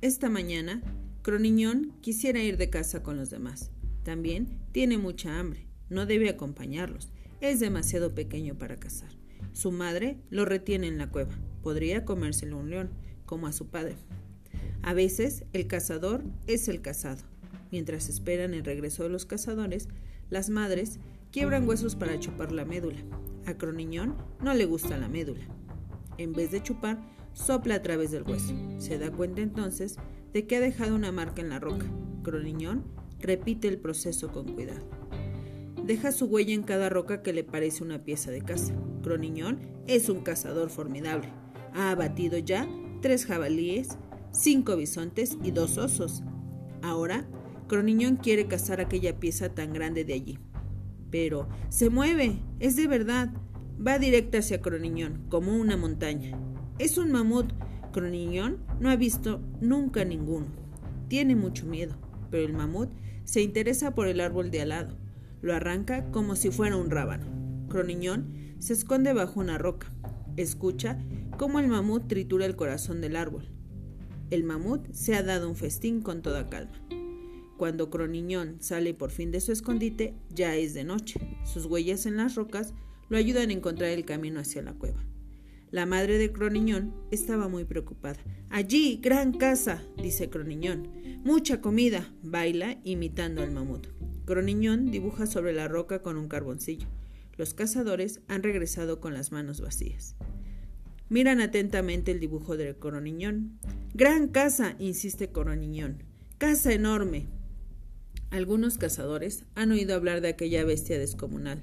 Esta mañana, Croniñón quisiera ir de casa con los demás. También tiene mucha hambre. No debe acompañarlos. Es demasiado pequeño para cazar. Su madre lo retiene en la cueva. Podría comérselo un león, como a su padre. A veces, el cazador es el cazado. Mientras esperan el regreso de los cazadores, las madres quiebran huesos para chupar la médula. A Croniñón no le gusta la médula. En vez de chupar, sopla a través del hueso. Se da cuenta entonces de que ha dejado una marca en la roca. Croniñón repite el proceso con cuidado. Deja su huella en cada roca que le parece una pieza de caza. Croniñón es un cazador formidable. Ha abatido ya tres jabalíes, cinco bisontes y dos osos. Ahora, Croniñón quiere cazar aquella pieza tan grande de allí. Pero se mueve, es de verdad. Va directa hacia Croniñón, como una montaña. Es un mamut. Croniñón no ha visto nunca ninguno. Tiene mucho miedo, pero el mamut se interesa por el árbol de al lado. Lo arranca como si fuera un rábano. Croniñón se esconde bajo una roca. Escucha cómo el mamut tritura el corazón del árbol. El mamut se ha dado un festín con toda calma. Cuando Croniñón sale por fin de su escondite, ya es de noche. Sus huellas en las rocas lo ayudan a encontrar el camino hacia la cueva. La madre de Croniñón estaba muy preocupada. Allí, gran casa, dice Croniñón. Mucha comida, baila imitando al mamut. Croniñón dibuja sobre la roca con un carboncillo. Los cazadores han regresado con las manos vacías. Miran atentamente el dibujo de Croniñón. Gran casa, insiste Croniñón. Casa enorme, algunos cazadores han oído hablar de aquella bestia descomunal.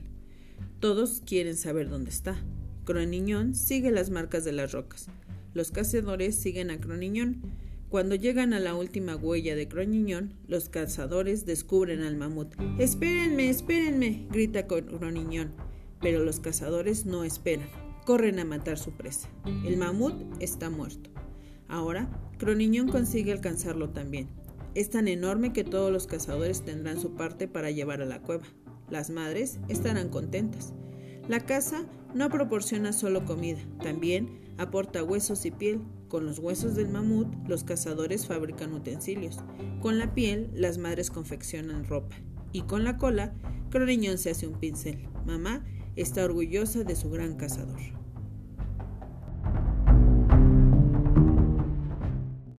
Todos quieren saber dónde está. Croniñón sigue las marcas de las rocas. Los cazadores siguen a Croniñón. Cuando llegan a la última huella de Croniñón, los cazadores descubren al mamut. Espérenme, espérenme, grita Croniñón. Pero los cazadores no esperan. Corren a matar su presa. El mamut está muerto. Ahora, Croniñón consigue alcanzarlo también. Es tan enorme que todos los cazadores tendrán su parte para llevar a la cueva. Las madres estarán contentas. La caza no proporciona solo comida, también aporta huesos y piel. Con los huesos del mamut, los cazadores fabrican utensilios. Con la piel, las madres confeccionan ropa. Y con la cola, Croniñón se hace un pincel. Mamá está orgullosa de su gran cazador.